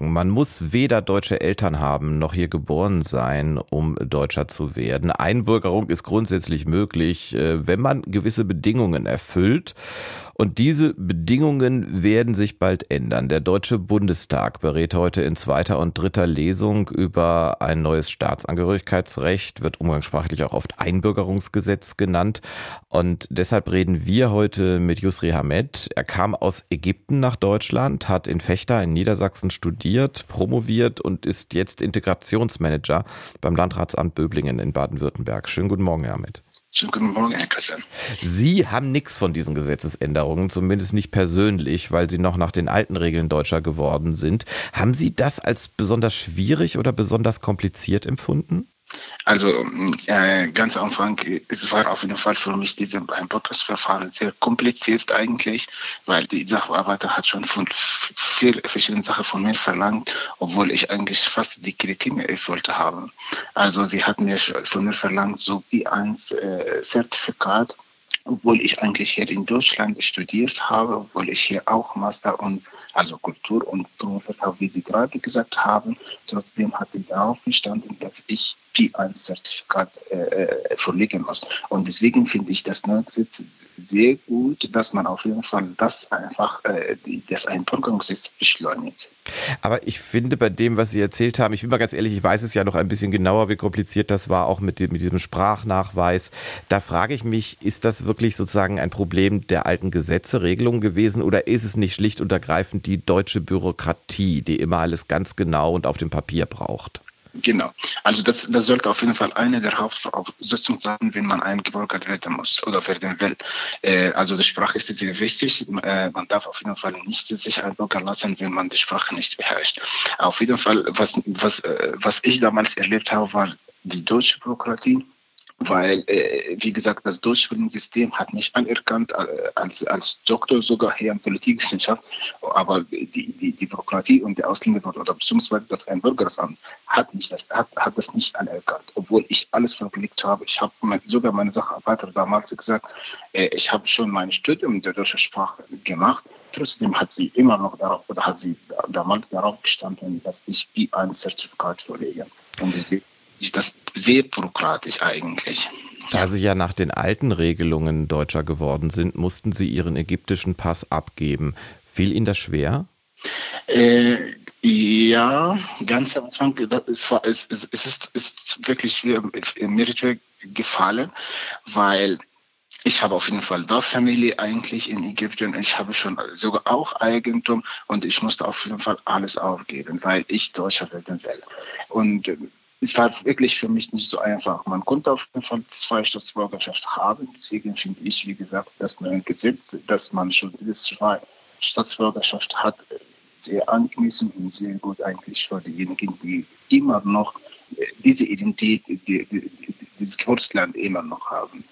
man muss weder deutsche Eltern haben noch hier geboren sein, um Deutscher zu werden. Einbürgerung ist grundsätzlich möglich, äh, wenn man gewisse Bedingungen erfüllt. Und diese Bedingungen werden sich bald ändern. Der Deutsche Bundestag berät heute in zweiter und dritter Lesung über ein neues Staatsangehörigkeitsrecht, wird umgangssprachlich auch oft Einbürgerungsgesetz genannt. Und deshalb reden wir heute mit Yusri Hamed. Er kam aus Ägypten nach Deutschland, hat in Fechter in Niedersachsen studiert, promoviert und ist jetzt Integrationsmanager beim Landratsamt Böblingen in Baden-Württemberg. Schönen guten Morgen, Herr. Schönen guten Morgen, Herr Christian. Sie haben nichts von diesen Gesetzesänderungen, zumindest nicht persönlich, weil Sie noch nach den alten Regeln Deutscher geworden sind. Haben Sie das als besonders schwierig oder besonders kompliziert empfunden? Also äh, ganz am Anfang, es war auf jeden Fall für mich dieses Einbürgerungsverfahren sehr kompliziert eigentlich, weil die Sachbearbeiter hat schon von vier verschiedenen Sachen von mir verlangt, obwohl ich eigentlich fast die Kriterien erfüllt habe. Also sie hat mir von mir verlangt, so wie ein äh, Zertifikat, obwohl ich eigentlich hier in Deutschland studiert habe, obwohl ich hier auch Master und also Kultur und promoviert habe, wie Sie gerade gesagt haben. Trotzdem hat sie darauf bestanden, dass ich P1-Zertifikat äh, äh, vorlegen muss. Und deswegen finde ich das neue Gesetz sehr gut, dass man auf jeden Fall das einfach, äh, das Einbürgerungsgesetz beschleunigt. Aber ich finde bei dem, was Sie erzählt haben, ich bin mal ganz ehrlich, ich weiß es ja noch ein bisschen genauer, wie kompliziert das war, auch mit, dem, mit diesem Sprachnachweis. Da frage ich mich, ist das wirklich sozusagen ein Problem der alten Gesetze, Regelungen gewesen oder ist es nicht schlicht und ergreifend die deutsche Bürokratie, die immer alles ganz genau und auf dem Papier braucht? Genau. Also das, das sollte auf jeden Fall eine der Hauptvoraussetzungen sein, wenn man eingebürgert werden muss oder werden will. Äh, also die Sprache ist sehr wichtig. Äh, man darf auf jeden Fall nicht sich einbürgern lassen, wenn man die Sprache nicht beherrscht. Auf jeden Fall, was, was, äh, was ich damals erlebt habe, war die deutsche Bürokratie weil, äh, wie gesagt, das Durchbildungssystem hat mich anerkannt äh, als, als Doktor sogar hier in Politikwissenschaft, aber die, die, die Bürokratie und der Ausländerbehörde oder beziehungsweise das Einbürgeramt hat, mich das, hat, hat das nicht anerkannt, obwohl ich alles verblickt habe. Ich habe sogar meine Sacharbeiter damals gesagt, äh, ich habe schon mein Studium der deutschen Sprache gemacht, trotzdem hat sie immer noch darauf, oder hat sie damals darauf gestanden, dass ich wie ein Zertifikat vorlege. Und deswegen ist das sehr bürokratisch eigentlich. Da Sie ja nach den alten Regelungen Deutscher geworden sind, mussten Sie Ihren ägyptischen Pass abgeben. Fiel Ihnen das schwer? Äh, ja, ganz am Anfang, das ist, es, ist, ist, ist wirklich schwer, mir schwer gefallen, weil ich habe auf jeden Fall da Familie eigentlich in Ägypten. Ich habe schon sogar auch Eigentum und ich musste auf jeden Fall alles aufgeben, weil ich Deutscher werden will. Und es war wirklich für mich nicht so einfach. Man konnte auf jeden Fall zwei Staatsbürgerschaft haben. Deswegen finde ich, wie gesagt, das neue Gesetz, dass man schon diese zwei Staatsbürgerschaft hat, sehr angemessen und sehr gut eigentlich für diejenigen, die immer noch äh, diese Identität, die, die, dieses Geburtsland immer noch haben.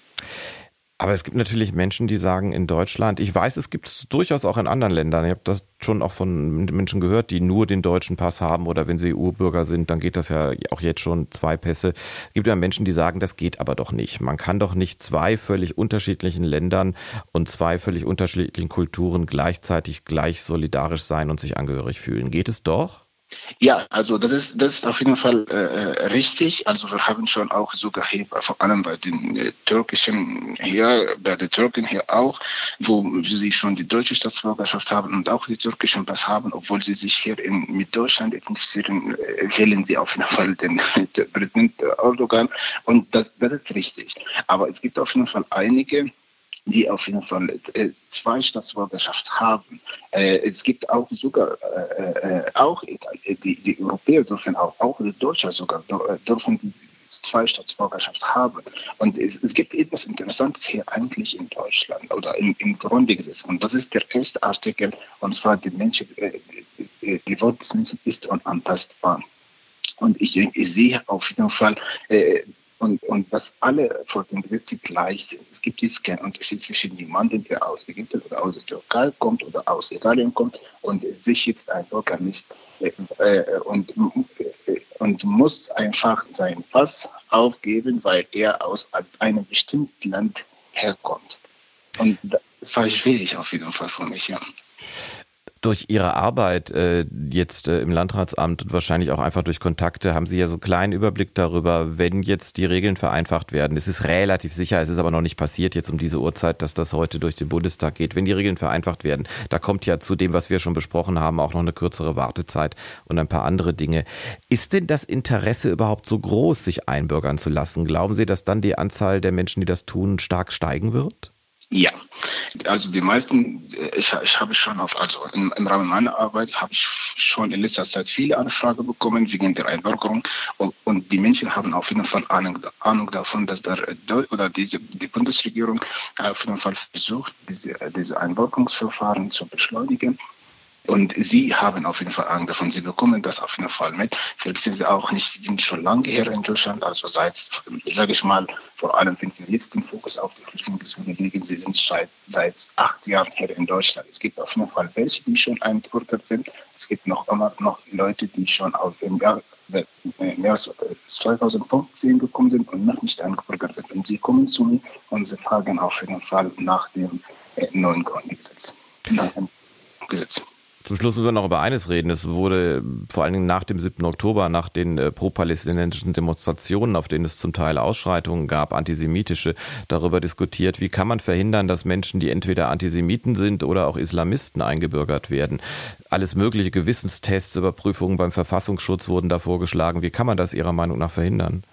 Aber es gibt natürlich Menschen, die sagen in Deutschland, ich weiß, es gibt es durchaus auch in anderen Ländern. Ich habe das schon auch von Menschen gehört, die nur den deutschen Pass haben oder wenn sie EU-Bürger sind, dann geht das ja auch jetzt schon zwei Pässe. Es gibt ja Menschen, die sagen, das geht aber doch nicht. Man kann doch nicht zwei völlig unterschiedlichen Ländern und zwei völlig unterschiedlichen Kulturen gleichzeitig gleich solidarisch sein und sich angehörig fühlen. Geht es doch? Ja, also das ist, das ist auf jeden Fall äh, äh, richtig. Also wir haben schon auch sogar hier, vor allem bei den äh, türkischen hier, bei den Türken hier auch, wo sie schon die deutsche Staatsbürgerschaft haben und auch die türkischen Pass haben, obwohl sie sich hier in, mit Deutschland identifizieren, äh, wählen sie auf jeden Fall den, den Präsident Erdogan. Und das, das ist richtig. Aber es gibt auf jeden Fall einige, die auf jeden Fall äh, zwei Staatsbürgerschaft haben. Äh, es gibt auch sogar äh, auch die, die Europäer dürfen auch, auch die Deutschen sogar dürfen die zwei Staatsbürgerschaft haben. Und es, es, gibt etwas Interessantes hier eigentlich in Deutschland oder im, im Grundgesetz. Und das ist der erste Artikel, und zwar die Menschen, die, die Wort des Menschen ist unantastbar. Und ich, ich sehe auf jeden Fall äh, und, und dass alle Gesetz gleich sind. Es gibt jetzt keinen Unterschied zwischen jemandem, der aus Ägypten oder aus der Türkei kommt oder aus Italien kommt und sich jetzt ein Bürger ist äh, äh, und, äh, und muss einfach seinen Pass aufgeben, weil er aus einem bestimmten Land herkommt. Und es war schwierig auf jeden Fall für mich, ja durch Ihre Arbeit äh, jetzt äh, im Landratsamt und wahrscheinlich auch einfach durch Kontakte haben Sie ja so einen kleinen Überblick darüber, wenn jetzt die Regeln vereinfacht werden. Es ist relativ sicher, es ist aber noch nicht passiert jetzt um diese Uhrzeit, dass das heute durch den Bundestag geht. Wenn die Regeln vereinfacht werden, da kommt ja zu dem, was wir schon besprochen haben, auch noch eine kürzere Wartezeit und ein paar andere Dinge. Ist denn das Interesse überhaupt so groß, sich einbürgern zu lassen? Glauben Sie, dass dann die Anzahl der Menschen, die das tun, stark steigen wird? Ja, also die meisten, äh, ich, ich habe schon auf, also im, im Rahmen meiner Arbeit habe ich schon in letzter Zeit viele Anfragen bekommen wegen der Einbürgerung und, und, die Menschen haben auf jeden Fall Ahnung, Ahnung davon, dass der, oder diese, die Bundesregierung auf jeden Fall versucht, diese, diese Einbürgerungsverfahren zu beschleunigen und Sie haben auf jeden Fall Angst davon. Sie bekommen das auf jeden Fall mit. Vielleicht sind Sie auch nicht, Sie sind schon lange hier in Deutschland, also seit, sage ich mal, vor allem, wenn wir jetzt den Fokus auf die Flüchtlinge legen, Sie sind seit, seit acht Jahren hier in Deutschland. Es gibt auf jeden Fall welche, die schon eingebürgert sind. Es gibt noch immer noch Leute, die schon auf im Jahr seit mehr als 2015 gekommen sind und noch nicht eingebürgert sind. Und sie kommen zu mir und sie fragen auf jeden Fall nach dem äh, neuen Grundgesetz. Nach dem Gesetz. Zum Schluss müssen wir noch über eines reden. Es wurde vor allen Dingen nach dem 7. Oktober, nach den äh, pro-palästinensischen Demonstrationen, auf denen es zum Teil Ausschreitungen gab, antisemitische, darüber diskutiert, wie kann man verhindern, dass Menschen, die entweder Antisemiten sind oder auch Islamisten eingebürgert werden. Alles mögliche Gewissenstests, Überprüfungen beim Verfassungsschutz wurden da vorgeschlagen. Wie kann man das Ihrer Meinung nach verhindern?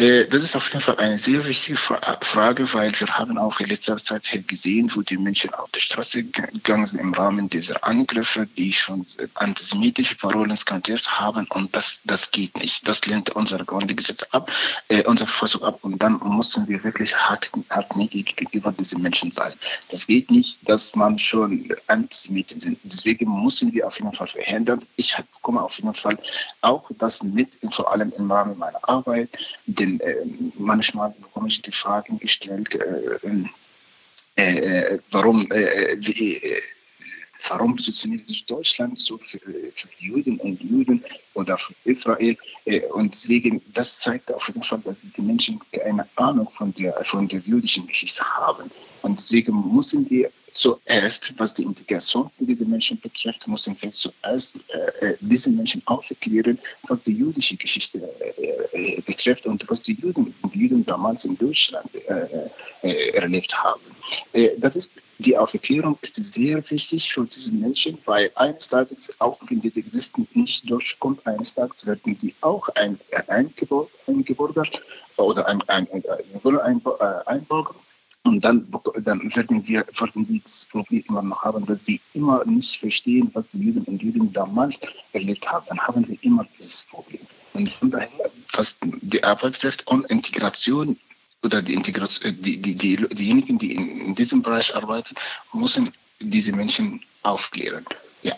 Äh, das ist auf jeden Fall eine sehr wichtige Frage, weil wir haben auch in letzter Zeit gesehen, wo die Menschen auf die Straße gegangen sind im Rahmen dieser Angriffe, die schon antisemitische Parolen skandiert haben und das, das geht nicht. Das lehnt unser Grundgesetz ab, äh, unsere Verfassung ab und dann müssen wir wirklich hart, hartnäckig gegenüber diesen Menschen sein. Das geht nicht, dass man schon Antisemiten sind. Deswegen müssen wir auf jeden Fall verhindern. Ich bekomme auf jeden Fall auch das mit, vor allem im Rahmen meiner Arbeit, denn äh, manchmal bekomme ich die Fragen gestellt, äh, äh, warum, wie, warum positioniert sich Deutschland so für, für, Juden und Juden oder für Israel? Und deswegen, das zeigt auf jeden Fall, dass die Menschen keine Ahnung von der, von der jüdischen Geschichte haben. Und deswegen müssen wir zuerst, was die Integration dieser Menschen betrifft, müssen wir zuerst äh, diese Menschen aufklären, was die jüdische Geschichte äh, betrifft und was die Juden, die Juden damals in Deutschland äh, äh erlebt haben. Äh, das ist die Aufklärung ist sehr wichtig für diese Menschen, weil eines Tages, auch wenn diese Existen nicht durchkommt, eines Tages werden sie auch ein, eingebürgert oder ein, ein, ein, ein, und dann, dann werden, wir, werden sie das Problem immer noch haben, dass sie immer nicht verstehen, was die Juden und Juden damals erlebt haben. Dann haben wir immer dieses Problem. Und von daher, was die Arbeit betrifft und Integration oder die Integration, die, die, die, diejenigen, die in, in diesem Bereich arbeiten, müssen diese Menschen aufklären. Ja.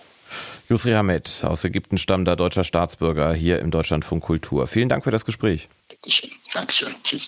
Yusri Hamed aus Ägypten, stammender deutscher Staatsbürger hier im Deutschlandfunk Kultur. Vielen Dank für das Gespräch. Bitteschön. Dankeschön. Tschüss.